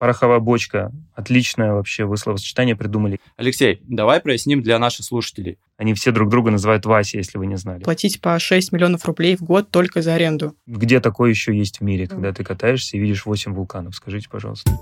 Пороховая бочка. Отличное вообще вы словосочетание придумали. Алексей, давай проясним для наших слушателей. Они все друг друга называют Вася, если вы не знали. Платить по 6 миллионов рублей в год только за аренду. Где такое еще есть в мире, когда ты катаешься и видишь 8 вулканов? Скажите, пожалуйста.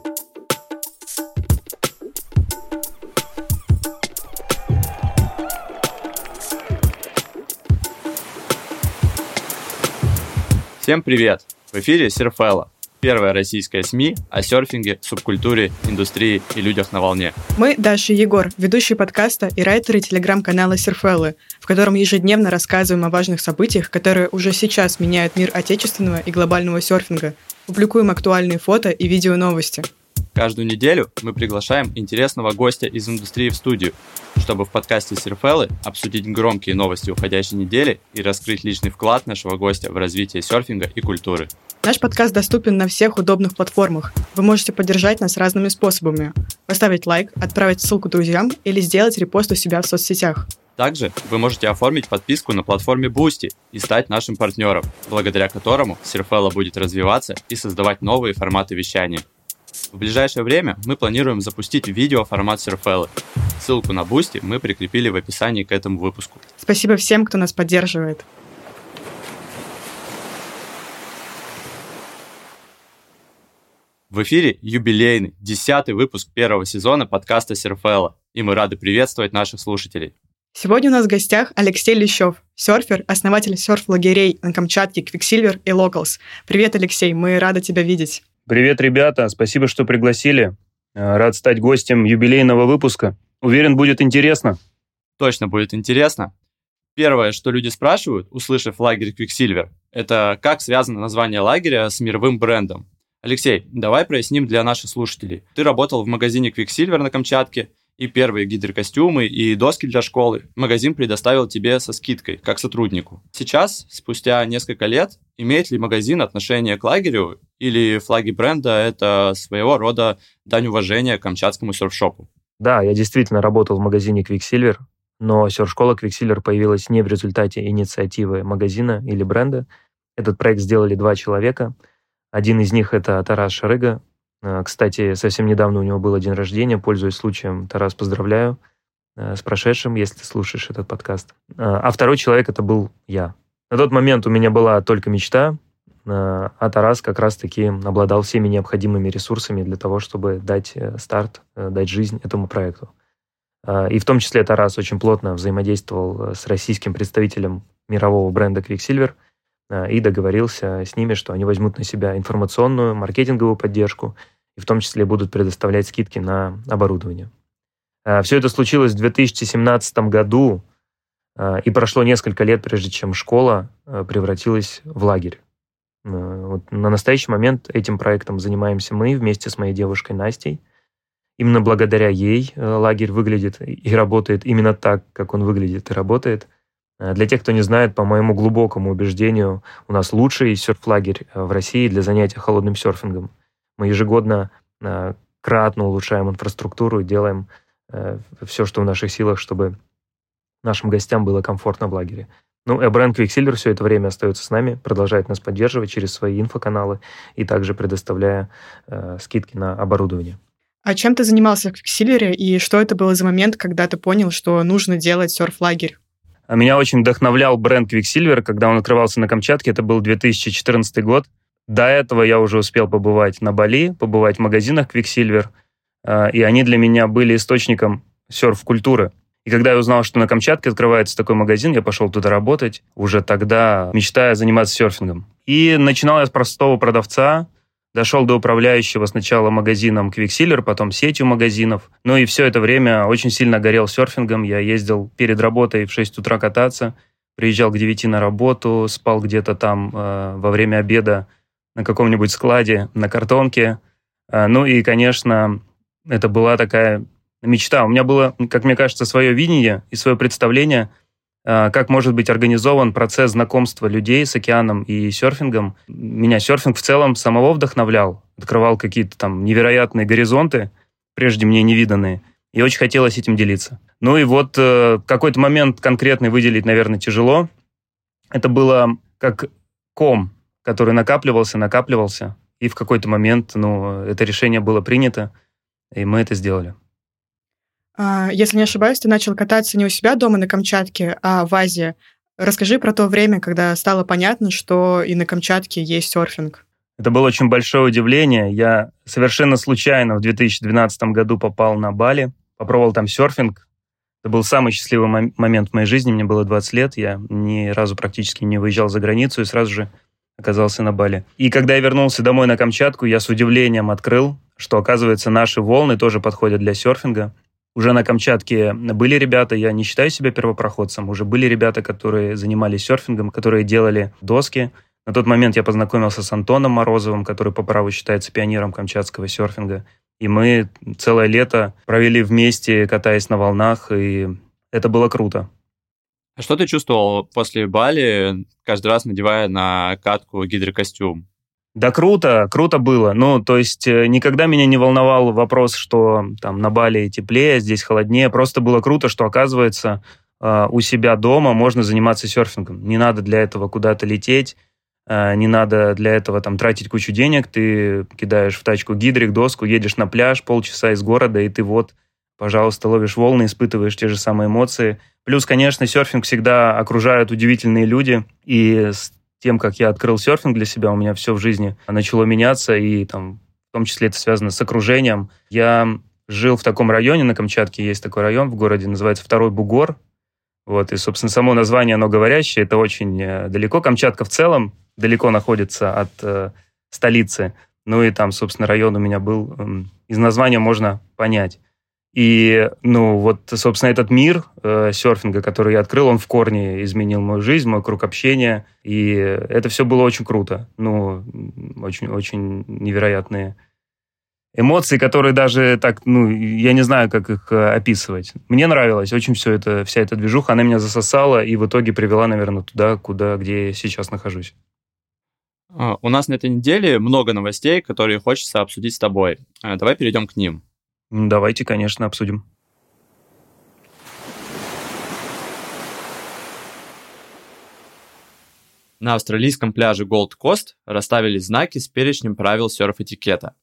Всем привет! В эфире Серфелла, первая российская СМИ о серфинге, субкультуре, индустрии и людях на волне. Мы Даша и Егор, ведущие подкаста и райтеры телеграм-канала Серфеллы, в котором ежедневно рассказываем о важных событиях, которые уже сейчас меняют мир отечественного и глобального серфинга. Публикуем актуальные фото и видео новости. Каждую неделю мы приглашаем интересного гостя из индустрии в студию, чтобы в подкасте Серфеллы обсудить громкие новости уходящей недели и раскрыть личный вклад нашего гостя в развитие серфинга и культуры. Наш подкаст доступен на всех удобных платформах. Вы можете поддержать нас разными способами. Поставить лайк, отправить ссылку друзьям или сделать репост у себя в соцсетях. Также вы можете оформить подписку на платформе Boosty и стать нашим партнером, благодаря которому Серфелла будет развиваться и создавать новые форматы вещания. В ближайшее время мы планируем запустить видео формат Серфеллы. Ссылку на Boosty мы прикрепили в описании к этому выпуску. Спасибо всем, кто нас поддерживает. В эфире юбилейный, десятый выпуск первого сезона подкаста Серфелла, и мы рады приветствовать наших слушателей. Сегодня у нас в гостях Алексей Лещев, серфер, основатель серф-лагерей на Камчатке, Quicksilver и Locals. Привет, Алексей, мы рады тебя видеть. Привет, ребята. Спасибо, что пригласили. Э, рад стать гостем юбилейного выпуска. Уверен, будет интересно. Точно будет интересно. Первое, что люди спрашивают, услышав лагерь Quicksilver, это как связано название лагеря с мировым брендом. Алексей, давай проясним для наших слушателей. Ты работал в магазине Quicksilver на Камчатке, и первые гидрокостюмы, и доски для школы магазин предоставил тебе со скидкой, как сотруднику. Сейчас, спустя несколько лет, имеет ли магазин отношение к лагерю, или флаги бренда — это своего рода дань уважения камчатскому серфшопу? Да, я действительно работал в магазине Quicksilver, но серф-школа Quicksilver появилась не в результате инициативы магазина или бренда. Этот проект сделали два человека. Один из них — это Тарас Шарыга, Э, кстати, совсем недавно у него был день рождения. Пользуясь случаем, Тарас, поздравляю э, с прошедшим, если ты слушаешь этот подкаст. Э, а второй человек это был я. На тот момент у меня была только мечта, а Тарас как раз-таки обладал всеми необходимыми ресурсами для того, чтобы дать старт, дать жизнь этому проекту. И в том числе Тарас очень плотно взаимодействовал с российским представителем мирового бренда Quicksilver – и договорился с ними, что они возьмут на себя информационную, маркетинговую поддержку и в том числе будут предоставлять скидки на оборудование. Э, Все это случилось в 2017 году, э, и прошло несколько лет, прежде чем школа превратилась в лагерь. Вот на настоящий момент этим проектом занимаемся мы вместе с моей девушкой Настей. Именно благодаря ей лагерь выглядит и работает именно так, как он выглядит и работает – Э, для тех, кто не знает, по моему глубокому убеждению, у нас лучший серф-лагерь э, в России для занятия холодным серфингом. Мы ежегодно э, кратно улучшаем инфраструктуру, делаем все, что в наших силах, чтобы нашим гостям было комфортно в лагере. Ну, и бренд Quicksilver все это время остается с нами, продолжает нас поддерживать через свои инфоканалы и также предоставляя э, скидки на оборудование. А чем ты занимался в Quicksilver и что это было за момент, когда ты понял, что нужно делать серф-лагерь? Меня очень вдохновлял бренд Quicksilver, когда он открывался на Камчатке, это был 2014 год. До этого я уже успел побывать на Бали, побывать в магазинах Quicksilver, а, и они для меня были источником серф-культуры. И когда я узнал, что на Камчатке открывается такой магазин, я пошел туда работать, уже тогда мечтая заниматься серфингом. И начинал я с простого продавца, Дошел до управляющего сначала магазином Quicksilver, потом сетью магазинов. Ну и все это время очень сильно горел серфингом. Я ездил перед работой в 6 утра кататься, приезжал к 9 на работу, спал где-то там э, во время обеда на каком-нибудь складе, на картонке. Э, ну и, конечно, это была такая мечта. У меня было, как мне кажется, свое видение и свое представление – как может быть организован процесс знакомства людей с океаном и серфингом. Меня серфинг в целом самого вдохновлял, открывал какие-то там невероятные горизонты, прежде мне невиданные, и очень хотелось этим делиться. Ну и вот э, какой-то момент конкретный выделить, наверное, тяжело. Это было как ком, который накапливался, накапливался, И в какой-то момент, ну, это решение было принято, и мы это сделали. А, если не ошибаюсь, ты начал кататься не у себя дома на Камчатке, а в Азии. Расскажи про то время, когда стало понятно, что и на Камчатке есть серфинг. Это было очень большое удивление. Я совершенно случайно в 2012 году попал на Бали, попробовал там серфинг. Это был самый счастливый момент в моей жизни. Мне было 20 лет, я ни разу практически не выезжал за границу и сразу же оказался на Бали. И когда я вернулся домой на Камчатку, я с удивлением открыл, что, оказывается, наши волны тоже подходят для серфинга. Уже на Камчатке были ребята, я не считаю себя первопроходцем, уже были ребята, которые занимались серфингом, которые делали доски. На тот момент я познакомился с Антоном Морозовым, который по праву считается пионером камчатского серфинга. И мы целое лето провели вместе, катаясь на волнах, и это было круто. А что ты чувствовал после Бали, каждый раз надевая на катку гидрокостюм? Да круто, круто было. Ну, то есть э, никогда меня не волновал вопрос, что там на Бали теплее, здесь холоднее. Просто было круто, что оказывается э, у себя дома можно заниматься серфингом. Не надо для этого куда-то лететь, э, не надо для этого там тратить кучу денег. Ты кидаешь в тачку гидрик, доску, едешь на пляж полчаса из города, и ты вот, пожалуйста, ловишь волны, испытываешь те же самые эмоции. Плюс, конечно, серфинг всегда окружают удивительные люди, и с тем, как я открыл серфинг для себя, у меня все в жизни начало меняться, и там в том числе это связано с окружением. Я жил в таком районе на Камчатке, есть такой район в городе, называется Второй Бугор. Вот, и, собственно, само название, оно говорящее, это очень э, далеко. Камчатка в целом далеко находится от э, столицы. Ну и там, собственно, район у меня был, э, из названия можно понять. И, ну, вот, собственно, этот мир э, серфинга, который я открыл, он в корне изменил мою жизнь, мой круг общения. И это все было очень круто. Ну, очень-очень невероятные эмоции, которые даже так, ну, я не знаю, как их э, описывать. Мне нравилось очень все это, вся эта движуха, она меня засосала и в итоге привела, наверное, туда, куда, где я сейчас нахожусь. А, у нас на этой неделе много новостей, которые хочется обсудить с тобой. А, давай перейдем к ним. Давайте, конечно, обсудим. На австралийском пляже Gold Coast расставили знаки с перечнем правил серф-этикета.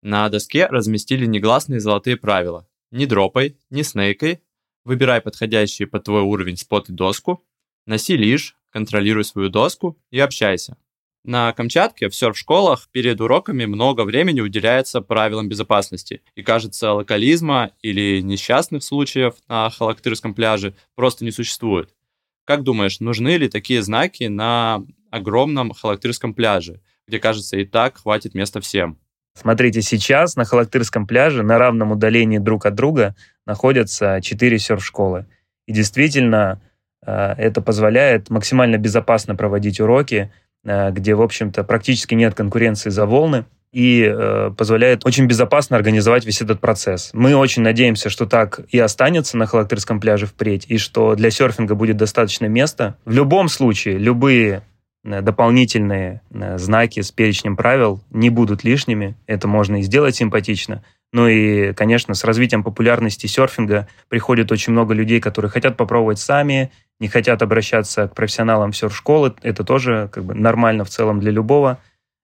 На доске разместили негласные золотые правила. Не дропай, не снейкай, выбирай подходящий под твой уровень спот и доску, носи лишь, контролируй свою доску и общайся. На Камчатке в серф-школах перед уроками много времени уделяется правилам безопасности. И кажется, локализма или несчастных случаев на Халактырском пляже просто не существует. Как думаешь, нужны ли такие знаки на огромном Халактырском пляже, где, кажется, и так хватит места всем? Смотрите, сейчас на Халактырском пляже на равном удалении друг от друга находятся четыре серф-школы. И действительно, э, это позволяет максимально безопасно проводить уроки, где, в общем-то, практически нет конкуренции за волны и э, позволяет очень безопасно организовать весь этот процесс. Мы очень надеемся, что так и останется на Халактырском пляже впредь, и что для серфинга будет достаточно места. В любом случае, любые э, дополнительные э, знаки с перечнем правил не будут лишними. Это можно и сделать симпатично. Ну и, конечно, с развитием популярности серфинга приходит очень много людей, которые хотят попробовать сами, не хотят обращаться к профессионалам серф-школы. Это тоже как бы нормально в целом для любого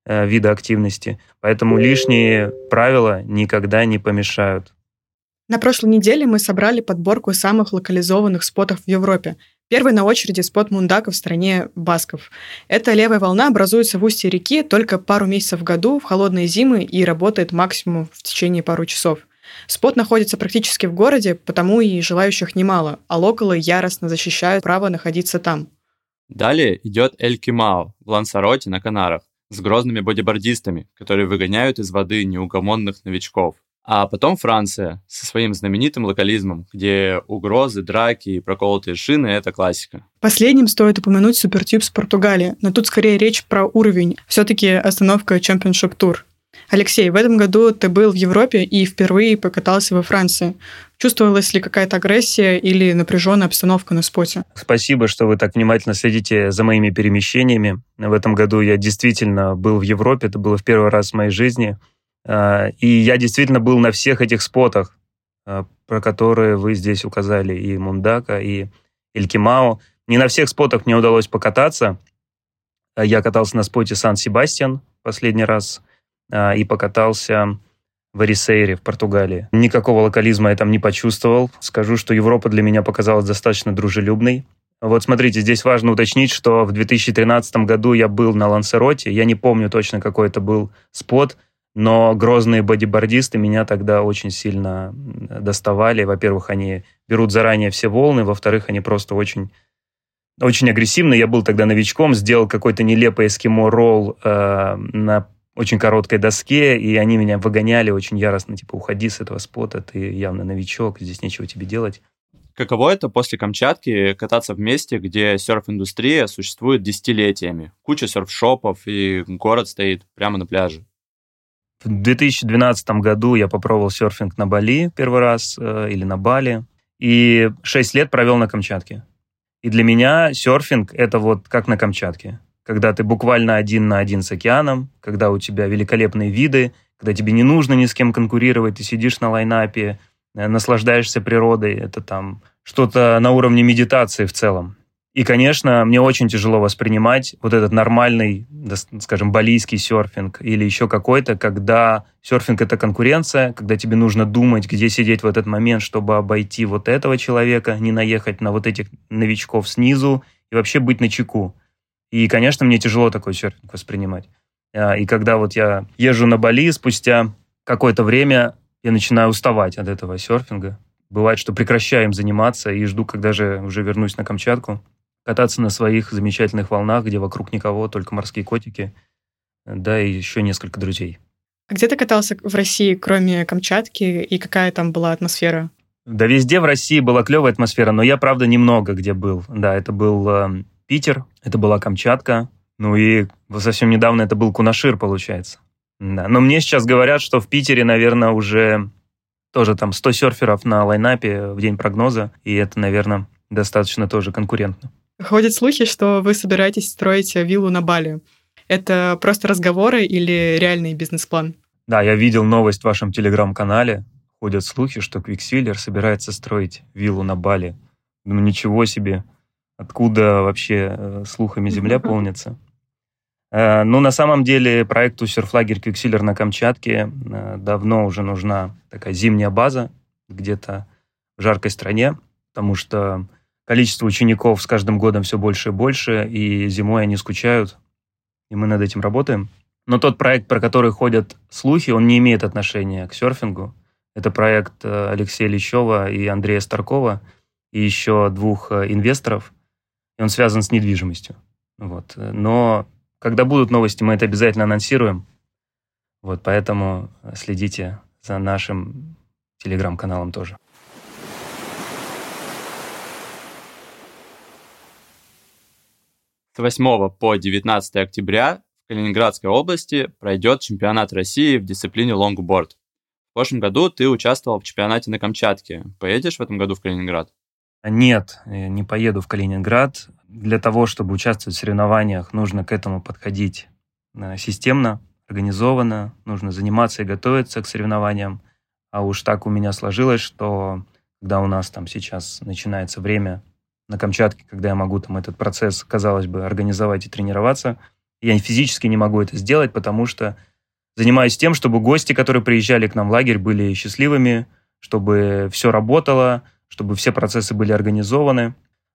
э, вида активности. Поэтому лишние правила никогда не помешают. На прошлой неделе мы собрали подборку самых локализованных спотов в Европе. Первый на очереди спот Мундака в стране Басков. Эта левая волна образуется в устье реки только пару месяцев в году в холодные зимы и работает максимум в течение пару часов. Спот находится практически в городе, потому и желающих немало, а локалы яростно защищают право находиться там. Далее идет Эль Кимао в Лансароте на Канарах с грозными бодибордистами, которые выгоняют из воды неугомонных новичков. А потом Франция со своим знаменитым локализмом, где угрозы, драки и проколотые шины – это классика. Последним стоит упомянуть Супертюб с Португалии, но тут скорее речь про уровень. Все-таки остановка Championship Tour. Алексей, в этом году ты был в Европе и впервые покатался во Франции. Чувствовалась ли какая-то агрессия или напряженная обстановка на споте? Спасибо, что вы так внимательно следите за моими перемещениями. В этом году я действительно был в Европе, это было в первый раз в моей жизни. А, и я действительно был на всех этих спотах, а, про которые вы здесь указали, и Мундака, и Элькимао. Не на всех спотах мне удалось покататься. Я катался на споте Сан-Себастьян последний раз – и покатался в Эрисейре в Португалии. Никакого локализма я там не почувствовал. Скажу, что Европа для меня показалась достаточно дружелюбной. Вот смотрите, здесь важно уточнить, что в 2013 году я был на Лансероте. Я не помню точно, какой это был спот, но грозные бодибордисты меня тогда очень сильно доставали. Во-первых, они берут заранее все волны, во-вторых, они просто очень очень агрессивно. Я был тогда новичком, сделал какой-то нелепый эскимо-ролл э, на очень короткой доске, и они меня выгоняли очень яростно, типа, уходи с этого спота, ты явно новичок, здесь нечего тебе делать. Каково это после Камчатки кататься в месте, где серф-индустрия существует десятилетиями? Куча серф-шопов, и город стоит прямо на пляже. В 2012 году я попробовал серфинг на Бали первый раз, э, или на Бали, и 6 лет провел на Камчатке. И для меня серфинг — это вот как на Камчатке. Когда ты буквально один на один с океаном, когда у тебя великолепные виды, когда тебе не нужно ни с кем конкурировать, ты сидишь на лайнапе, э, наслаждаешься природой. Это там что-то на уровне медитации в целом. И, конечно, мне очень тяжело воспринимать вот этот нормальный, скажем, балийский серфинг или еще какой-то, когда серфинг — это конкуренция, когда тебе нужно думать, где сидеть в этот момент, чтобы обойти вот этого человека, не наехать на вот этих новичков снизу и вообще быть на чеку. И, конечно, мне тяжело такой серфинг воспринимать. А, и когда вот я езжу на Бали, спустя какое-то время я начинаю уставать от этого серфинга. Бывает, что прекращаю им заниматься и жду, когда же уже вернусь на Камчатку кататься на своих замечательных волнах, где вокруг никого, только морские котики, да, и еще несколько друзей. А где ты катался в России, кроме Камчатки, и какая там была атмосфера? Да везде в России была клевая атмосфера, но я, правда, немного где был. Да, это был э, Питер, это была Камчатка, ну и совсем недавно это был Кунашир, получается. Да. Но мне сейчас говорят, что в Питере, наверное, уже тоже там 100 серферов на лайнапе в день прогноза, и это, наверное, достаточно тоже конкурентно. Ходят слухи, что вы собираетесь строить виллу на Бали. Это просто разговоры или реальный бизнес-план? Да, я видел новость в вашем телеграм-канале. Ходят слухи, что Quicksilver собирается строить виллу на Бали. Ну, ничего себе. Откуда вообще э, слухами земля полнится? Э, ну, на самом деле, проекту серфлагерь Quicksilver на Камчатке э, давно уже нужна такая зимняя база где-то в жаркой стране, потому что количество учеников с каждым годом все больше и больше, и зимой они скучают, и мы над этим работаем. Но тот проект, про который ходят слухи, он не имеет отношения к серфингу. Это проект э, Алексея Лещева и Андрея Старкова, и еще двух э, инвесторов, и он связан с недвижимостью. Вот. Но когда будут новости, мы это обязательно анонсируем. Вот, поэтому следите за нашим телеграм-каналом тоже. С 8 по 19 октября в Калининградской области пройдет чемпионат России в дисциплине лонгборд. В прошлом году ты участвовал в чемпионате на Камчатке. Поедешь в этом году в Калининград? Нет, не поеду в Калининград. Для того, чтобы участвовать в соревнованиях, нужно к этому подходить э, системно, организованно, нужно заниматься и готовиться к соревнованиям. А уж так у меня сложилось, что когда у нас там сейчас начинается время на Камчатке, когда я могу там этот процесс, казалось бы, организовать и тренироваться. Я физически не могу это сделать, потому что занимаюсь тем, чтобы гости, которые приезжали к нам в лагерь, были счастливыми, чтобы все работало, чтобы все процессы были организованы.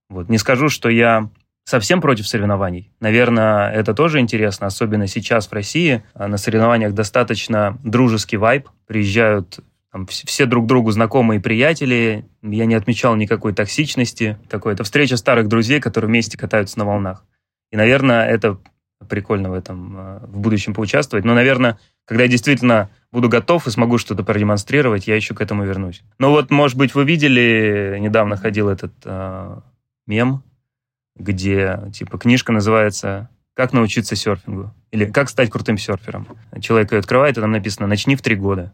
Вот. Не скажу, что я совсем против соревнований. Наверное, это тоже интересно, особенно сейчас в России. На соревнованиях достаточно дружеский вайб. Приезжают там, все друг другу знакомые приятели, я не отмечал никакой токсичности. Такое, это встреча старых друзей, которые вместе катаются на волнах. И, наверное, это прикольно в этом э, в будущем поучаствовать. Но, наверное, когда я действительно буду готов и смогу что-то продемонстрировать, я еще к этому вернусь. Ну вот, может быть, вы видели, недавно ходил этот э, мем, где, типа, книжка называется «Как научиться серфингу» или «Как стать крутым серфером». Человек ее открывает, и там написано «Начни в три года».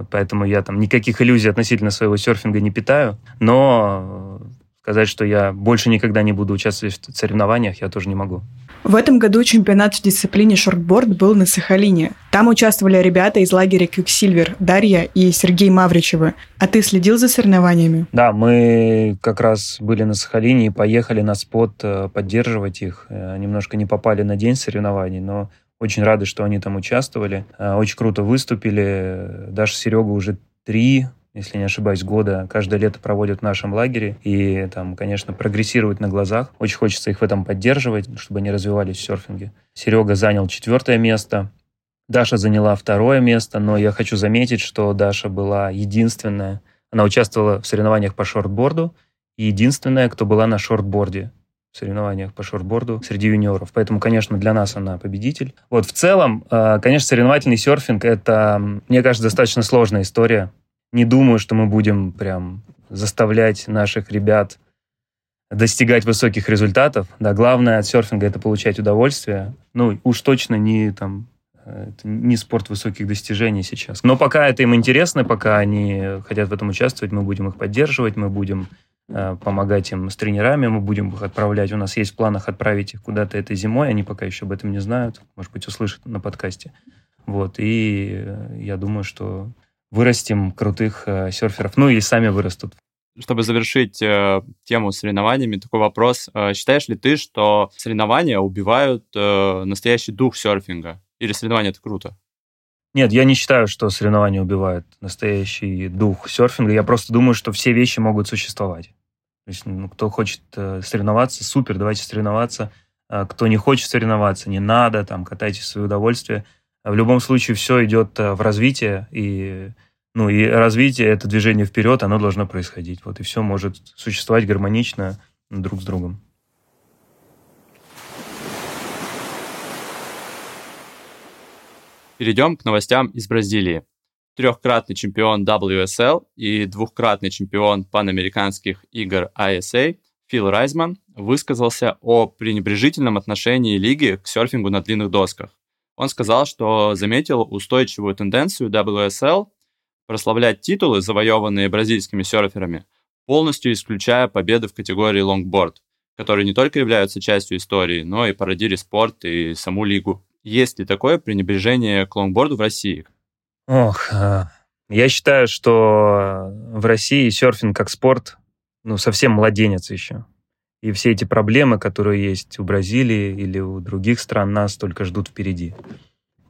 Вот поэтому я там никаких иллюзий относительно своего серфинга не питаю. Но сказать, что я больше никогда не буду участвовать в соревнованиях, я тоже не могу. В этом году чемпионат в дисциплине шортборд был на Сахалине. Там участвовали ребята из лагеря Quicksilver, Дарья и Сергей Мавричевы. А ты следил за соревнованиями? Да, мы как раз были на Сахалине и поехали на спот э, поддерживать их. Э, немножко не попали на день соревнований, но Очень рады, что они там участвовали. Э, очень круто выступили. Даша Серега уже три если не ошибаюсь, года каждое лето проводят в нашем лагере и там, конечно, прогрессируют на глазах. Очень хочется их в этом поддерживать, чтобы они развивались в серфинге. Серега занял четвертое место, Даша заняла второе место, но я хочу заметить, что Даша была единственная. Она участвовала в соревнованиях по шортборду и единственная, кто была на шортборде в соревнованиях по шортборду среди юниоров. Поэтому, конечно, для нас она победитель. Вот в целом, э, конечно, соревновательный серфинг — это, мне кажется, достаточно сложная история. Не думаю, что мы будем прям заставлять наших ребят достигать высоких результатов. Да, главное от серфинга — это получать удовольствие. Ну, уж точно не там это не спорт высоких достижений сейчас. Но пока это им интересно, пока они хотят в этом участвовать, мы будем их поддерживать, мы будем э, помогать им с тренерами, мы будем их отправлять. У нас есть в планах отправить их куда-то этой зимой, они пока еще об этом не знают, может быть, услышат на подкасте. Вот, и э, я думаю, что вырастим крутых э, серферов, ну и сами вырастут. Чтобы завершить э, тему соревнованиями, такой вопрос. Э, считаешь ли ты, что соревнования убивают э, настоящий дух серфинга? Или соревнования это круто? Нет, я не считаю, что соревнования убивают настоящий дух серфинга. Я просто думаю, что все вещи могут существовать. То есть, ну, кто хочет э, соревноваться, супер, давайте соревноваться. А кто не хочет соревноваться, не надо, там, катайте в свое удовольствие. В любом случае, все идет э, в развитие, и, ну, и развитие, это движение вперед, оно должно происходить. Вот, и все может существовать гармонично друг с другом. Перейдем к новостям из Бразилии. Трехкратный чемпион WSL и двухкратный чемпион панамериканских игр ISA Фил Райзман высказался о пренебрежительном отношении лиги к серфингу на длинных досках. Он сказал, что заметил устойчивую тенденцию WSL прославлять титулы, завоеванные бразильскими серферами, полностью исключая победы в категории лонгборд, которые не только являются частью истории, но и породили спорт и саму лигу. Есть ли такое пренебрежение к лонгборду в России? Ох, а, я считаю, что в России серфинг как спорт, ну, совсем младенец еще. И все эти проблемы, которые есть у Бразилии или у других стран, нас только ждут впереди.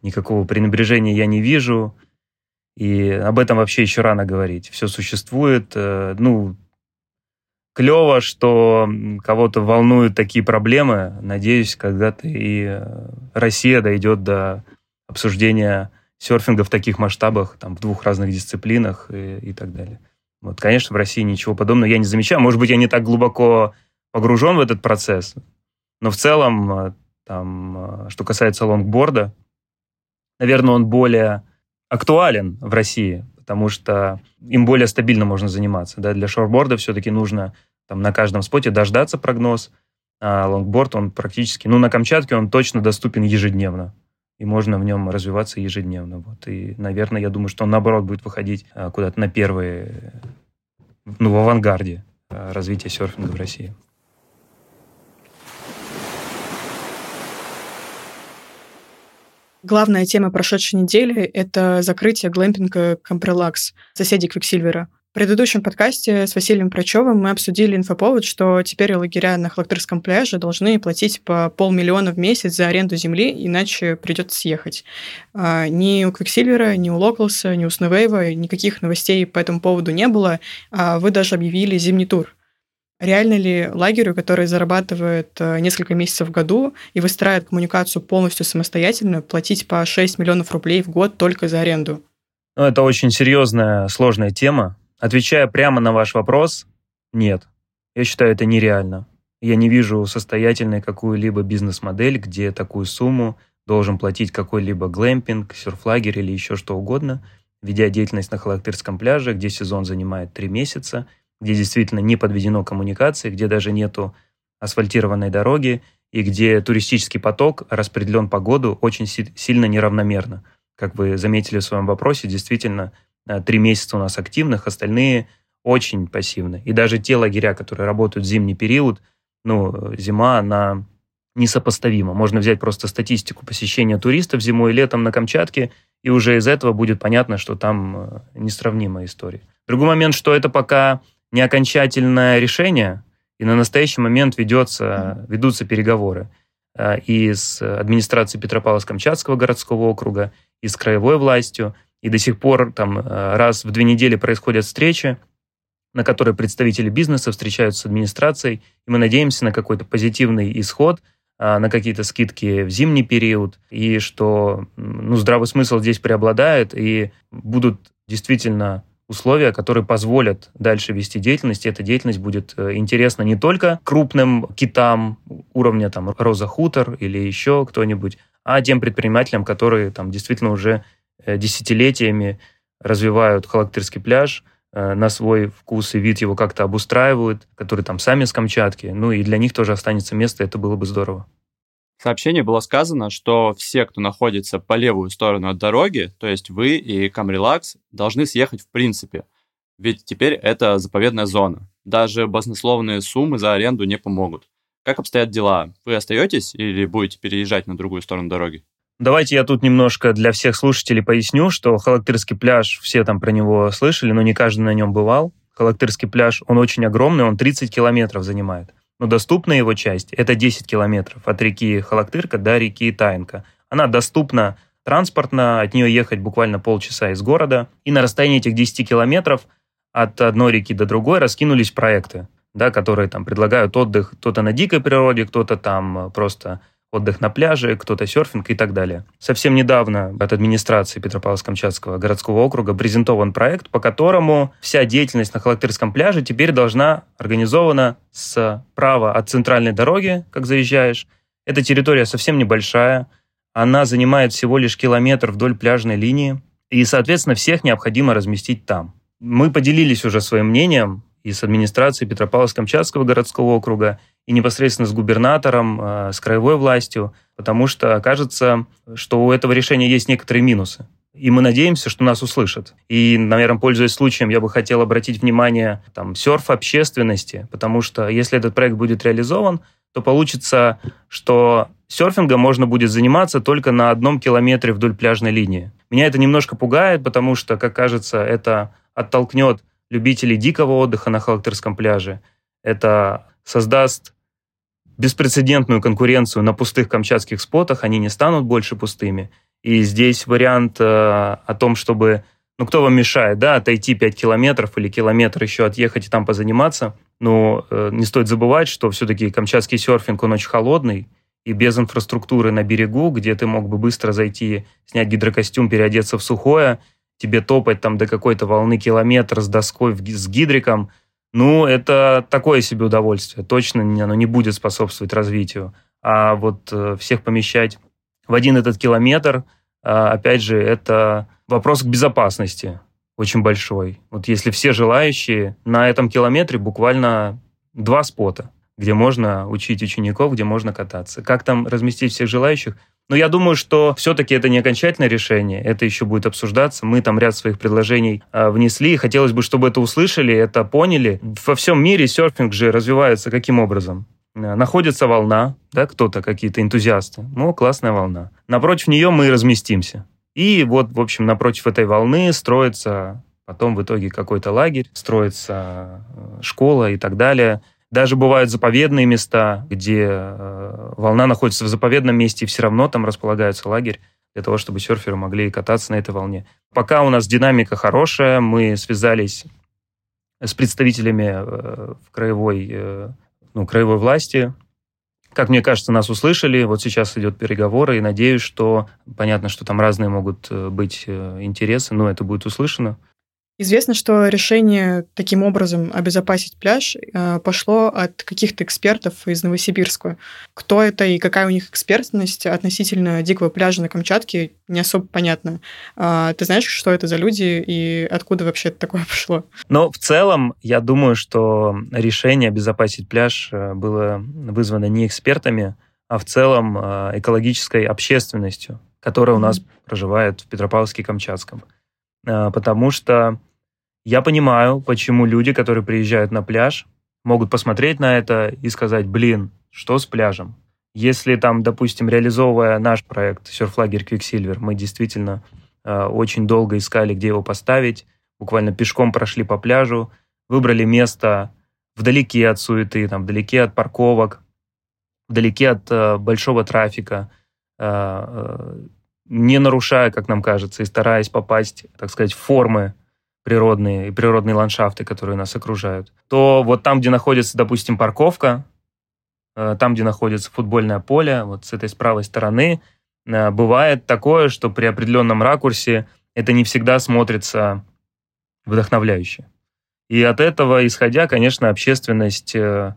Никакого пренебрежения я не вижу. И об этом вообще еще рано говорить. Все существует. Э, ну, клево, что кого-то волнуют такие проблемы. Надеюсь, когда-то и э, Россия дойдет до обсуждения серфинга в таких масштабах, там, в двух разных дисциплинах и, и так далее. Вот, конечно, в России ничего подобного я не замечаю. Может быть, я не так глубоко погружен в этот процесс, но в целом, э, там, э, что касается лонгборда, наверное, он более актуален в России, потому что им более стабильно можно заниматься. Да? Для шортборда все-таки нужно там, на каждом споте дождаться прогноз, а лонгборд, он практически, ну, на Камчатке он точно доступен ежедневно, и можно в нем развиваться ежедневно. Вот. И, наверное, я думаю, что он, наоборот, будет выходить а, куда-то на первые, ну, в авангарде а, развития серфинга в России. Главная тема прошедшей недели — это закрытие глэмпинга Компролакс, соседей Квиксильвера. В предыдущем подкасте с Василием Прачевым мы обсудили инфоповод, что теперь лагеря на Халактырском пляже должны платить по полмиллиона в месяц за аренду земли, иначе придется съехать. А, ни у Квиксильвера, ни у Локлса, ни у Снэвейва никаких новостей по этому поводу не было, а вы даже объявили зимний тур. Реально ли лагерю, который зарабатывает э, несколько месяцев в году и выстраивает коммуникацию полностью самостоятельно, платить по 6 миллионов рублей в год только за аренду? Ну, это очень серьезная, сложная тема. Отвечая прямо на ваш вопрос, нет. Я считаю, это нереально. Я не вижу состоятельной какую-либо бизнес-модель, где такую сумму должен платить какой-либо глэмпинг, серфлагерь или еще что угодно, ведя деятельность на Халактырском пляже, где сезон занимает три месяца – где действительно не подведено коммуникации, где даже нету асфальтированной дороги и где туристический поток распределен по году очень сильно неравномерно. Как вы заметили в своем вопросе, действительно, три месяца у нас активных, остальные очень пассивны. И даже те лагеря, которые работают в зимний период, ну, зима, она несопоставима. Можно взять просто статистику посещения туристов зимой и летом на Камчатке, и уже из этого будет понятно, что там э, несравнимая история. Другой момент, что это пока не окончательное решение, и на настоящий момент ведется, ведутся переговоры. и с администрацией Петропавловск-Камчатского городского округа, и с краевой властью. И до сих пор там раз в две недели происходят встречи, на которой представители бизнеса встречаются с администрацией, и мы надеемся на какой-то позитивный исход, на какие-то скидки в зимний период, и что ну, здравый смысл здесь преобладает, и будут действительно условия, которые позволят дальше вести деятельность, и эта деятельность будет э, интересна не только крупным китам уровня там Роза Хутор или еще кто-нибудь, а тем предпринимателям, которые там действительно уже э, десятилетиями развивают Халактырский пляж, э, на свой вкус и вид его как-то обустраивают, которые там сами с Камчатки. Ну и для них тоже останется место, это было бы здорово. В сообщении было сказано, что все, кто находится по левую сторону от дороги, то есть вы и Камрелакс, должны съехать в принципе. Ведь теперь это заповедная зона. Даже баснословные суммы за аренду не помогут. Как обстоят дела? Вы остаетесь или будете переезжать на другую сторону дороги? Давайте я тут немножко для всех слушателей поясню, что Халактырский пляж, все там про него слышали, но не каждый на нем бывал. Халактырский пляж, он очень огромный, он 30 километров занимает но доступна его часть – это 10 километров от реки Халактырка до реки Таинка. Она доступна транспортно, от нее ехать буквально полчаса из города. И на расстоянии этих 10 километров от одной реки до другой раскинулись проекты, да, которые там предлагают отдых кто-то на дикой природе, кто-то там просто отдых на пляже, кто-то серфинг и так далее. Совсем недавно от администрации Петропавловск-Камчатского городского округа презентован проект, по которому вся деятельность на Халактырском пляже теперь должна организована справа от центральной дороги, как заезжаешь. Эта территория совсем небольшая, она занимает всего лишь километр вдоль пляжной линии, и, соответственно, всех необходимо разместить там. Мы поделились уже своим мнением и с администрацией Петропавловск-Камчатского городского округа, и непосредственно с губернатором, э, с краевой властью, потому что кажется, что у этого решения есть некоторые минусы. И мы надеемся, что нас услышат. И, наверное, пользуясь случаем, я бы хотел обратить внимание там, серф общественности, потому что если этот проект будет реализован, то получится, что серфингом можно будет заниматься только на одном километре вдоль пляжной линии. Меня это немножко пугает, потому что, как кажется, это оттолкнет любителей дикого отдыха на Халактерском пляже. Это создаст беспрецедентную конкуренцию на пустых камчатских спотах, они не станут больше пустыми. И здесь вариант э, о том, чтобы, ну, кто вам мешает, да, отойти 5 километров или километр еще отъехать и там позаниматься. Но э, не стоит забывать, что все-таки камчатский серфинг, он очень холодный, и без инфраструктуры на берегу, где ты мог бы быстро зайти, снять гидрокостюм, переодеться в сухое, тебе топать там до какой-то волны километр с доской, с гидриком, ну, это такое себе удовольствие. Точно оно не будет способствовать развитию. А вот э, всех помещать в один этот километр, а, опять же, это вопрос к безопасности очень большой. Вот если все желающие, на этом километре буквально два спота, где можно учить учеников, где можно кататься. Как там разместить всех желающих – но я думаю, что все-таки это не окончательное решение, это еще будет обсуждаться. Мы там ряд своих предложений э, внесли, хотелось бы, чтобы это услышали, это поняли. Во всем мире серфинг же развивается каким образом? А, находится волна, да, кто-то, какие-то энтузиасты. Ну, классная волна. Напротив нее мы разместимся. И вот, в общем, напротив этой волны строится потом в итоге какой-то лагерь, строится э, школа и так далее. Даже бывают заповедные места, где э, волна находится в заповедном месте, и все равно там располагается лагерь для того, чтобы серферы могли кататься на этой волне. Пока у нас динамика хорошая, мы связались с представителями э, в краевой, э, ну, краевой власти. Как мне кажется, нас услышали. Вот сейчас идет переговоры, и надеюсь, что понятно, что там разные могут быть интересы, но это будет услышано. Известно, что решение таким образом обезопасить пляж э, пошло от каких-то экспертов из Новосибирска. Кто это и какая у них экспертность относительно дикого пляжа на Камчатке, не особо понятно. А, ты знаешь, что это за люди и откуда вообще такое пошло? Но в целом, я думаю, что решение обезопасить пляж э, было вызвано не экспертами, а в целом э, экологической общественностью, которая у нас проживает в Петропавловске-Камчатском. Потому что я понимаю, почему люди, которые приезжают на пляж, могут посмотреть на это и сказать, блин, что с пляжем? Если там, допустим, реализовывая наш проект «Серфлагерь Quicksilver», мы действительно э, очень долго искали, где его поставить, буквально пешком прошли по пляжу, выбрали место вдалеке от суеты, там, вдалеке от парковок, вдалеке от большого трафика, не нарушая, как нам кажется, и стараясь попасть, так сказать, в формы природные и природные ландшафты, которые нас окружают, то вот там, где находится, допустим, парковка, э, там, где находится футбольное поле, вот с этой с правой стороны, э, бывает такое, что при определенном ракурсе это не всегда смотрится вдохновляюще. И от этого, исходя, конечно, общественность э,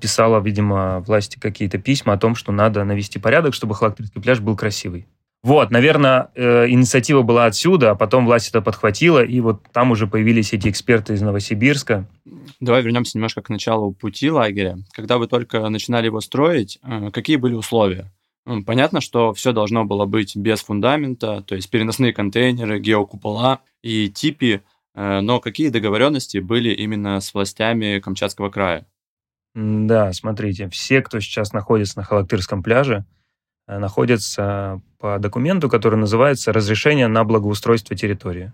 писала, видимо, власти какие-то письма о том, что надо навести порядок, чтобы Халактырский пляж был красивый. Вот, наверное, э, инициатива была отсюда, а потом власть это подхватила, и вот там уже появились эти эксперты из Новосибирска. Давай вернемся немножко к началу пути лагеря. Когда вы только начинали его строить, э, какие были условия? Понятно, что все должно было быть без фундамента, то есть переносные контейнеры, геокупола и типи, э, но какие договоренности были именно с властями Камчатского края? Да, смотрите, все, кто сейчас находится на Халактырском пляже, Э, находится по документу, который называется «Разрешение на благоустройство территории».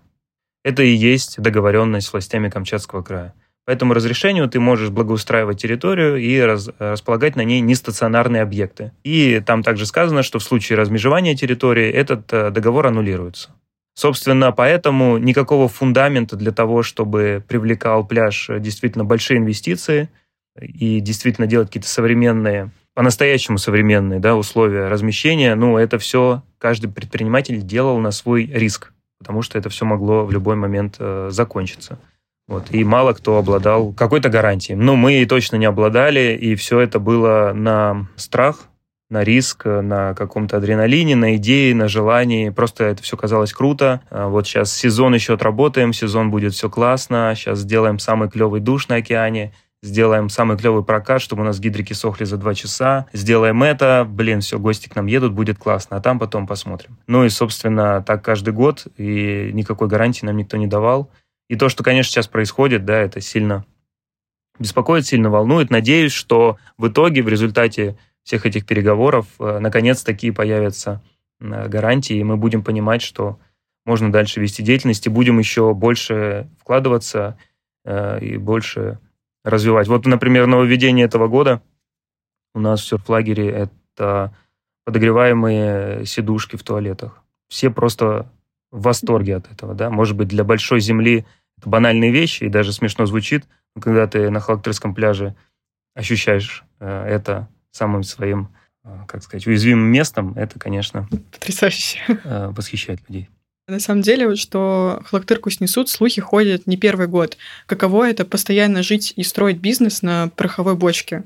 Это и есть договоренность с властями Камчатского края. По этому разрешению ты можешь благоустраивать территорию и раз, располагать на ней нестационарные объекты. И там также сказано, что в случае размежевания территории этот э, договор аннулируется. Собственно, поэтому никакого фундамента для того, чтобы привлекал пляж э, действительно большие инвестиции и действительно делать какие-то современные по-настоящему современные да, условия размещения, ну, это все каждый предприниматель делал на свой риск, потому что это все могло в любой момент э, закончиться. Вот. И мало кто обладал какой-то гарантией. Ну, мы точно не обладали, и все это было на страх, на риск, на каком-то адреналине, на идее, на желании. Просто это все казалось круто. А вот сейчас сезон еще отработаем, сезон будет все классно, сейчас сделаем самый клевый душ на океане – сделаем самый клевый прокат, чтобы у нас гидрики сохли за два часа, сделаем это, блин, все, гости к нам едут, будет классно, а там потом посмотрим. Ну и, собственно, так каждый год, и никакой гарантии нам никто не давал. И то, что, конечно, сейчас происходит, да, это сильно беспокоит, сильно волнует. Надеюсь, что в итоге, в результате всех этих переговоров, э, наконец-таки появятся э, гарантии, и мы будем понимать, что можно дальше вести деятельность, и будем еще больше вкладываться э, и больше развивать. Вот, например, нововведение этого года у нас в серф-лагере это подогреваемые сидушки в туалетах. Все просто в восторге от этого, да. Может быть, для большой земли это банальные вещи, и даже смешно звучит, но когда ты на Халактырском пляже ощущаешь э, это самым своим, э, как сказать, уязвимым местом, это, конечно, Потрясающе. Э, восхищает людей. На самом деле, вот что Халактырку снесут, слухи ходят не первый год. Каково это постоянно жить и строить бизнес на пороховой бочке?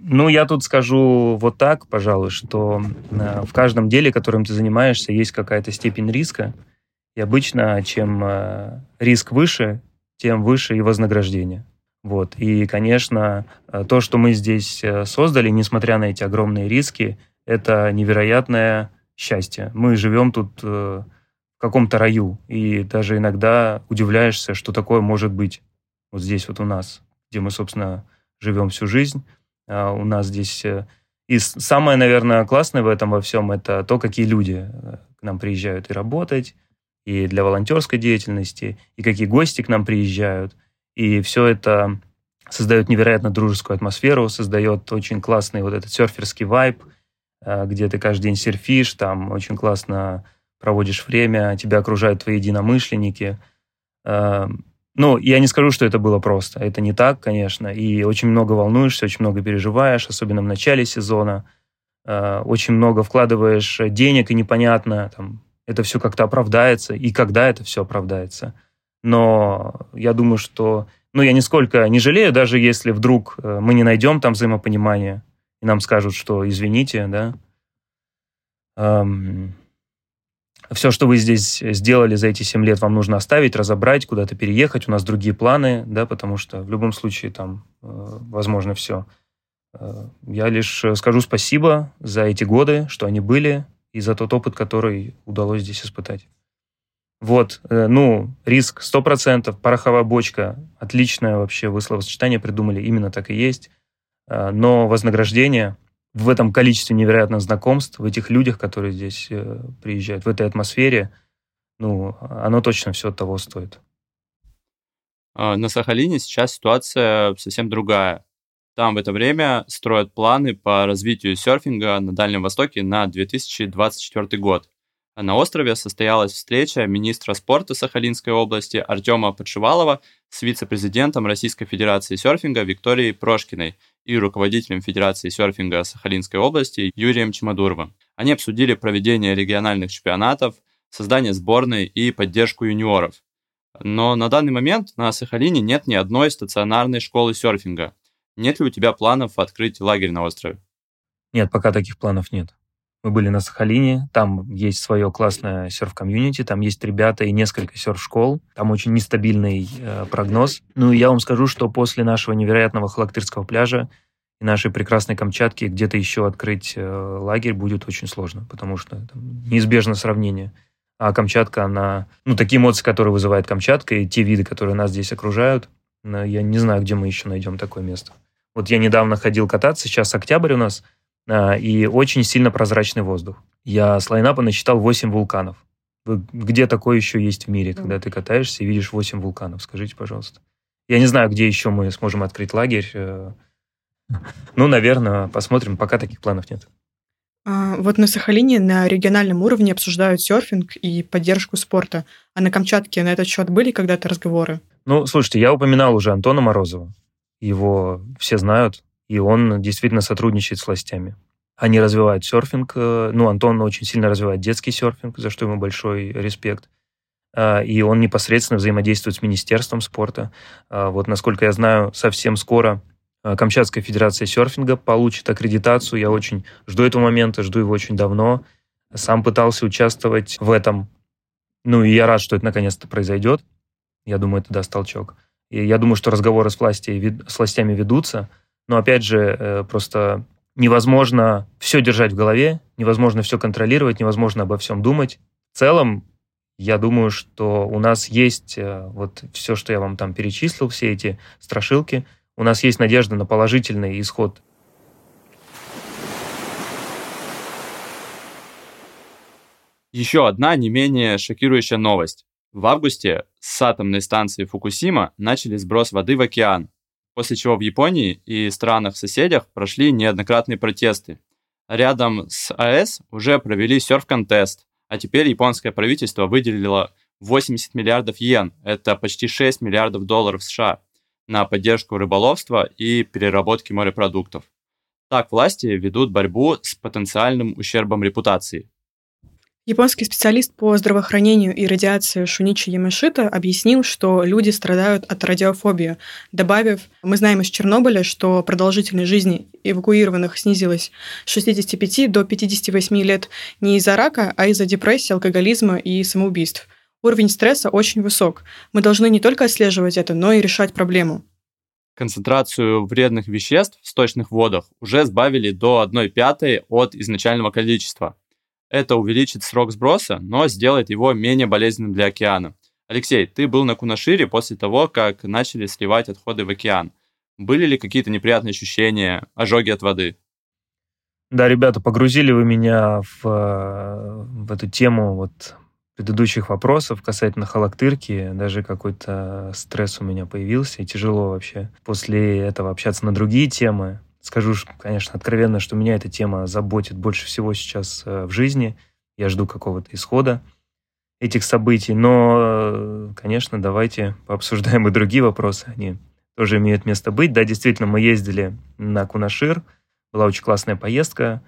Ну, я тут скажу вот так, пожалуй, что э, в каждом деле, которым ты занимаешься, есть какая-то степень риска. И обычно, чем э, риск выше, тем выше и вознаграждение. Вот. И, конечно, э, то, что мы здесь создали, несмотря на эти огромные риски, это невероятная счастья. Мы живем тут э, в каком-то раю, и даже иногда удивляешься, что такое может быть вот здесь вот у нас, где мы, собственно, живем всю жизнь. А у нас здесь... Э, и самое, наверное, классное в этом во всем, это то, какие люди э, к нам приезжают и работать, и для волонтерской деятельности, и какие гости к нам приезжают. И все это создает невероятно дружескую атмосферу, создает очень классный вот этот серферский вайб – где ты каждый день серфишь, там очень классно проводишь время, тебя окружают твои единомышленники. Э, ну, я не скажу, что это было просто. Это не так, конечно. И очень много волнуешься, очень много переживаешь, особенно в начале сезона. Э, очень много вкладываешь денег, и непонятно, там, это все как-то оправдается, и когда это все оправдается. Но я думаю, что... Ну, я нисколько не жалею, даже если вдруг мы не найдем там взаимопонимания, и нам скажут, что извините, да, эм, все, что вы здесь сделали за эти 7 лет, вам нужно оставить, разобрать, куда-то переехать, у нас другие планы, да, потому что в любом случае там э, возможно все. Э, я лишь скажу спасибо за эти годы, что они были, и за тот опыт, который удалось здесь испытать. Вот, э, ну, риск 100%, пороховая бочка, отличное вообще вы словосочетание придумали, именно так и есть. Э, но вознаграждение в этом количестве невероятных знакомств, в этих людях, которые здесь э, приезжают, в этой атмосфере, ну, оно точно все того стоит. А, на Сахалине сейчас ситуация совсем другая. Там в это время строят планы по развитию серфинга на Дальнем Востоке на 2024 год. А на острове состоялась встреча министра спорта Сахалинской области Артема Подшивалова с вице-президентом Российской Федерации серфинга Викторией Прошкиной и руководителем Федерации серфинга Сахалинской области Юрием Чемодуровым. Они обсудили проведение региональных чемпионатов, создание сборной и поддержку юниоров. Но на данный момент на Сахалине нет ни одной стационарной школы серфинга. Нет ли у тебя планов открыть лагерь на острове? Нет, пока таких планов нет. Мы были на Сахалине, там есть свое классное серф-комьюнити, там есть ребята и несколько серф-школ, там очень нестабильный э, прогноз. Ну и я вам скажу, что после нашего невероятного Халактырского пляжа и нашей прекрасной Камчатки где-то еще открыть э, лагерь будет очень сложно, потому что там, неизбежно сравнение. А Камчатка, она... Ну, такие эмоции, которые вызывает Камчатка, и те виды, которые нас здесь окружают, я не знаю, где мы еще найдем такое место. Вот я недавно ходил кататься, сейчас октябрь у нас – и очень сильно прозрачный воздух. Я с лайнапа насчитал 8 вулканов. Где такое еще есть в мире, когда ты катаешься и видишь 8 вулканов? Скажите, пожалуйста. Я не знаю, где еще мы сможем открыть лагерь. Э. Ну, наверное, посмотрим. Пока таких планов нет. А, вот на Сахалине на региональном уровне обсуждают серфинг и поддержку спорта. А на Камчатке на этот счет были когда-то разговоры? Ну, слушайте, я упоминал уже Антона Морозова. Его все знают и он действительно сотрудничает с властями. Они развивают серфинг. Э, ну, Антон очень сильно развивает детский серфинг, за что ему большой респект. А, и он непосредственно взаимодействует с Министерством спорта. А, вот, насколько я знаю, совсем скоро а, Камчатская федерация серфинга получит аккредитацию. Я очень жду этого момента, жду его очень давно. Сам пытался участвовать в этом. Ну, и я рад, что это наконец-то произойдет. Я думаю, это даст толчок. И я думаю, что разговоры с, власти, с властями ведутся. Но опять же, э, просто невозможно все держать в голове, невозможно все контролировать, невозможно обо всем думать. В целом, я думаю, что у нас есть э, вот все, что я вам там перечислил, все эти страшилки, у нас есть надежда на положительный исход. Еще одна не менее шокирующая новость. В августе с атомной станции Фукусима начали сброс воды в океан, после чего в Японии и странах-соседях прошли неоднократные протесты. Рядом с АЭС уже провели серф-контест, а теперь японское правительство выделило 80 миллиардов йен, это почти 6 миллиардов долларов США, на поддержку рыболовства и переработки морепродуктов. Так власти ведут борьбу с потенциальным ущербом репутации. Японский специалист по здравоохранению и радиации Шуничи Ямашита объяснил, что люди страдают от радиофобии, добавив, мы знаем из Чернобыля, что продолжительность жизни эвакуированных снизилась с 65 до 58 лет не из-за рака, а из-за депрессии, алкоголизма и самоубийств. Уровень стресса очень высок. Мы должны не только отслеживать это, но и решать проблему. Концентрацию вредных веществ в сточных водах уже сбавили до 1 пятой от изначального количества – это увеличит срок сброса, но сделает его менее болезненным для океана. Алексей, ты был на Кунашире после того, как начали сливать отходы в океан. Были ли какие-то неприятные ощущения, ожоги от воды? Да, ребята, погрузили вы меня в, э, в эту тему вот предыдущих вопросов касательно халактырки. Даже какой-то стресс у меня появился, и тяжело вообще после этого общаться на другие темы. Скажу, конечно, откровенно, что меня эта тема заботит больше всего сейчас э, в жизни. Я жду какого-то исхода этих событий. Но, э, конечно, давайте пообсуждаем и другие вопросы. Они тоже имеют место быть. Да, действительно, мы ездили на Кунашир. Была очень классная поездка.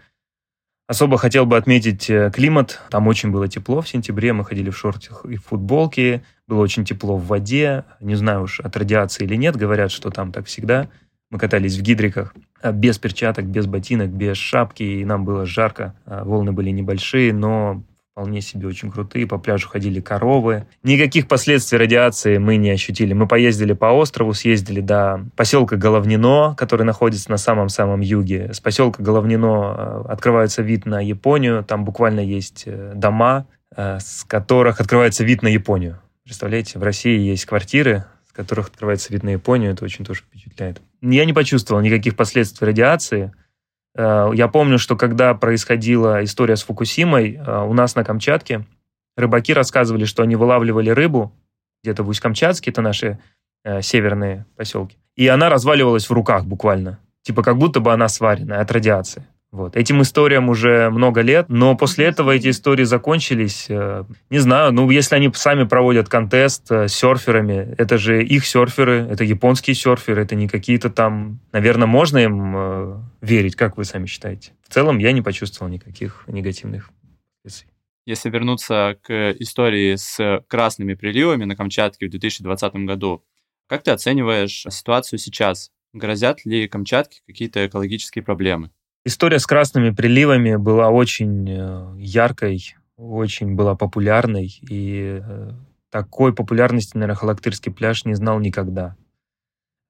Особо хотел бы отметить э, климат. Там очень было тепло в сентябре. Мы ходили в шортах и в футболке. Было очень тепло в воде. Не знаю уж, от радиации или нет. Говорят, что там так всегда. Мы катались в гидриках а, без перчаток, без ботинок, без шапки, и нам было жарко. А, волны были небольшие, но вполне себе очень крутые. По пляжу ходили коровы. Никаких последствий радиации мы не ощутили. Мы поездили по острову, съездили до поселка Головнино, который находится на самом-самом юге. С поселка Головнино а, открывается вид на Японию. Там буквально есть э, дома, с которых открывается вид на Японию. Представляете, в России есть квартиры, с которых открывается вид на Японию. Это очень тоже впечатляет. Я не почувствовал никаких последствий радиации. Э, я помню, что когда происходила история с Фукусимой, э, у нас на Камчатке рыбаки рассказывали, что они вылавливали рыбу где-то в Усть-Камчатске, это наши э, северные поселки, и она разваливалась в руках буквально. Типа как будто бы она сваренная от радиации. Вот. Этим историям уже много лет, но после этого эти истории закончились. Э, не знаю, ну, если они сами проводят контест э, с серферами, это же их серферы, это японские серферы, это не какие-то там... Наверное, можно им э, верить, как вы сами считаете? В целом я не почувствовал никаких негативных последствий. Если вернуться к истории с красными приливами на Камчатке в 2020 году, как ты оцениваешь ситуацию сейчас? Грозят ли Камчатке какие-то экологические проблемы? История с красными приливами была очень э, яркой, очень была популярной, и э, такой популярности, наверное, Халактырский пляж не знал никогда.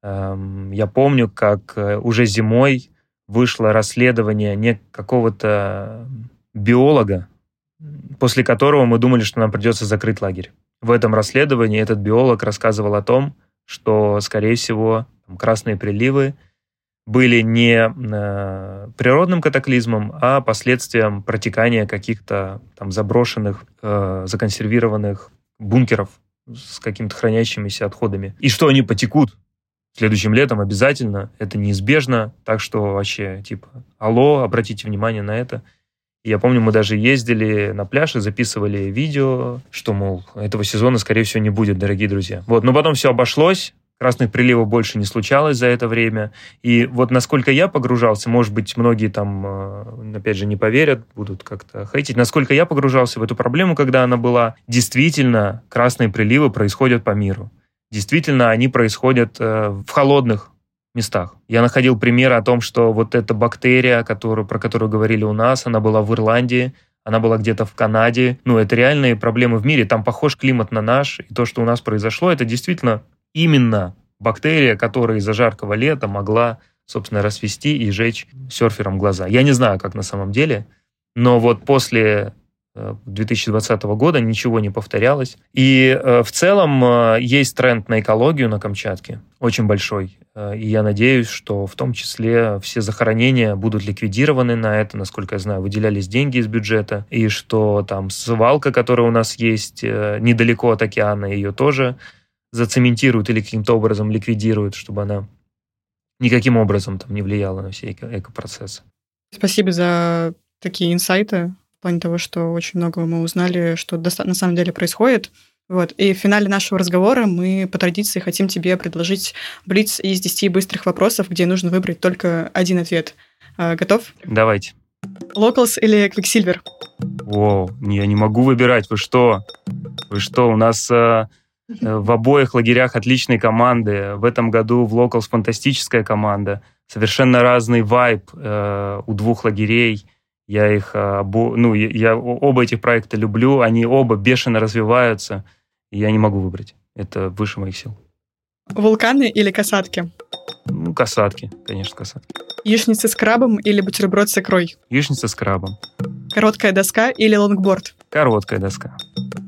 Эм, я помню, как э, уже зимой вышло расследование не какого-то биолога, после которого мы думали, что нам придется закрыть лагерь. В этом расследовании этот биолог рассказывал о том, что, скорее всего, красные приливы – были не э, природным катаклизмом, а последствием протекания каких-то там заброшенных, э, законсервированных бункеров с какими-то хранящимися отходами. И что они потекут следующим летом обязательно, это неизбежно, так что вообще, типа, алло, обратите внимание на это. я помню, мы даже ездили на пляж и записывали видео, что, мол, этого сезона, скорее всего, не будет, дорогие друзья. Вот, но потом все обошлось, красных приливов больше не случалось за это время. И вот насколько я погружался, может быть, многие там, э, опять же, не поверят, будут как-то хейтить, насколько я погружался в эту проблему, когда она была, действительно, красные приливы происходят по миру. Действительно, они происходят э, в холодных местах. Я находил примеры о том, что вот эта бактерия, которую, про которую говорили у нас, она была в Ирландии, она была где-то в Канаде. Ну, это реальные проблемы в мире. Там похож климат на наш. И то, что у нас произошло, это действительно именно бактерия, которая из-за жаркого лета могла, собственно, расвести и жечь серферам глаза. Я не знаю, как на самом деле, но вот после 2020 э, года ничего не повторялось. И э, в целом э, есть тренд на экологию на Камчатке, очень большой. И я надеюсь, что в том числе все захоронения будут ликвидированы на это, насколько я знаю, выделялись деньги из бюджета, и что там свалка, которая у нас есть недалеко от океана, ее тоже зацементируют или каким-то образом ликвидируют, чтобы она никаким образом там не влияла на все эко- экопроцессы. Спасибо за такие инсайты в плане того, что очень много мы узнали, что на самом деле происходит. Вот. И в финале нашего разговора мы по традиции хотим тебе предложить блиц из 10 быстрых вопросов, где нужно выбрать только один ответ. А, готов? Давайте. Locals или Quicksilver? О, я не могу выбирать. Вы что? Вы что? У нас Э, в обоих лагерях отличные команды. В этом году в Locals фантастическая команда. Совершенно разный вайб э, у двух лагерей. Я их, э, ну, я, я оба этих проекта люблю. Они оба бешено развиваются. И я не могу выбрать. Это выше моих сил. Вулканы или касатки? Ну, касатки, конечно, касатки. Яичница с крабом или бутерброд с икрой? Яичница с крабом. Короткая доска или лонгборд? Короткая доска.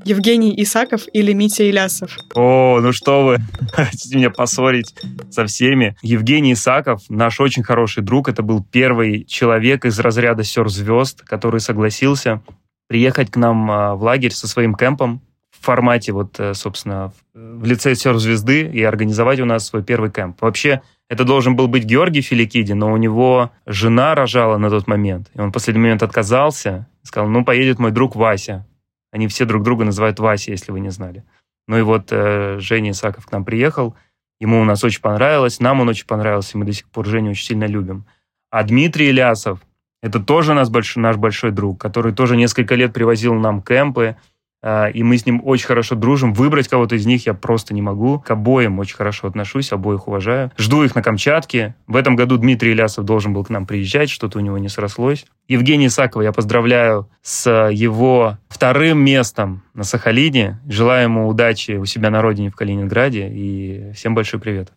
Евгений Исаков или Митя Илясов? О, ну что вы, хотите меня поссорить со всеми. Евгений Исаков, наш очень хороший друг, это был первый человек из разряда серф-звезд, который согласился приехать к нам а, в лагерь со своим кемпом в формате, вот, э, собственно, в лице серф-звезды и организовать у нас свой первый кемп. Вообще, это должен был быть Георгий Филикиди, но у него жена рожала на тот момент. И он в последний момент отказался. Сказал, ну, поедет мой друг Вася. Они все друг друга называют Вася, если вы не знали. Ну и вот э, Женя Исаков к нам приехал. Ему у нас очень понравилось, нам он очень понравился, мы до сих пор Женю очень сильно любим. А Дмитрий Илясов, это тоже наш большой, наш большой друг, который тоже несколько лет привозил нам кемпы, и мы с ним очень хорошо дружим. Выбрать кого-то из них я просто не могу. К обоим очень хорошо отношусь, обоих уважаю. Жду их на Камчатке. В этом году Дмитрий Илясов должен был к нам приезжать, что-то у него не срослось. Евгений Исакова я поздравляю с его вторым местом на Сахалине. Желаю ему удачи у себя на родине в Калининграде. И всем большой привет.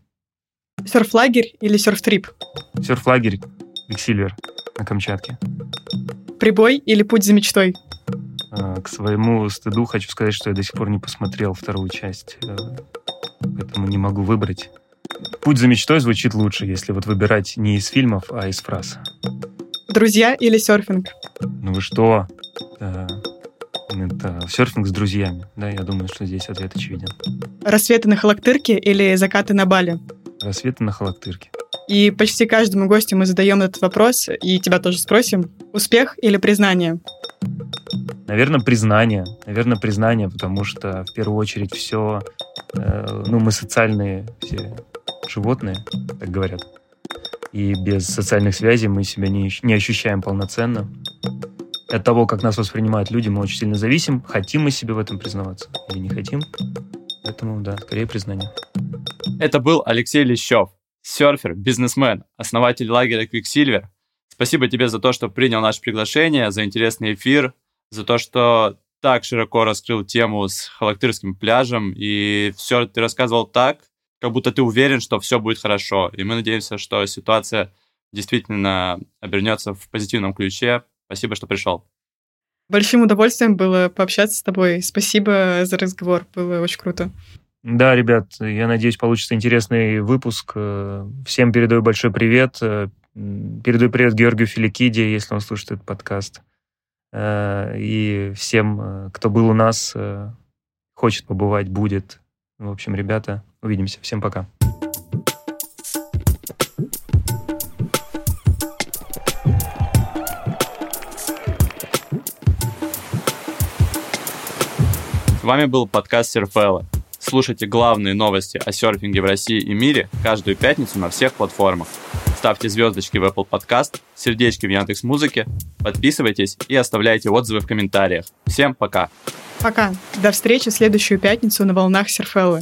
Серф-лагерь или серф-трип? Серф-лагерь Quiksilver на Камчатке. Прибой или путь за мечтой? А, к своему стыду хочу сказать, что я до сих пор не посмотрел вторую часть, э, поэтому не могу выбрать. «Путь за мечтой» звучит лучше, если вот выбирать не из фильмов, а из фраз. Друзья или серфинг? Ну вы что? Это, это серфинг с друзьями. Да, я думаю, что здесь ответ очевиден. Рассветы на Халактырке или закаты на Бали? Рассветы на Халактырке. И почти каждому гостю мы задаем этот вопрос, и тебя тоже спросим. Успех или признание? Наверное, признание. Наверное, признание, потому что в первую очередь все, э, ну, мы социальные все животные, так говорят. И без социальных связей мы себя не, не ощущаем полноценно. От того, как нас воспринимают люди, мы очень сильно зависим. Хотим мы себе в этом признаваться или не хотим. Поэтому, да, скорее признание. Это был Алексей Лещев, серфер, бизнесмен, основатель лагеря Quicksilver. Спасибо тебе за то, что принял наше приглашение, за интересный эфир, за то, что так широко раскрыл тему с Халактырским пляжем, и все ты рассказывал так, как будто ты уверен, что все будет хорошо. И мы надеемся, что ситуация действительно обернется в позитивном ключе. Спасибо, что пришел. Большим удовольствием было пообщаться с тобой. Спасибо за разговор. Было очень круто. Да, ребят, я надеюсь, получится интересный выпуск. Всем передаю большой привет. Передаю привет Георгию Филикиде, если он слушает этот подкаст. И всем, кто был у нас, хочет побывать, будет. В общем, ребята, увидимся. Всем пока. С вами был подкаст Серфелла. Слушайте главные новости о серфинге в России и мире каждую пятницу на всех платформах. Ставьте звездочки в Apple Podcast, сердечки в Яндекс Музыке, подписывайтесь и оставляйте отзывы в комментариях. Всем пока! Пока. До встречи в следующую пятницу на волнах Серфеллы.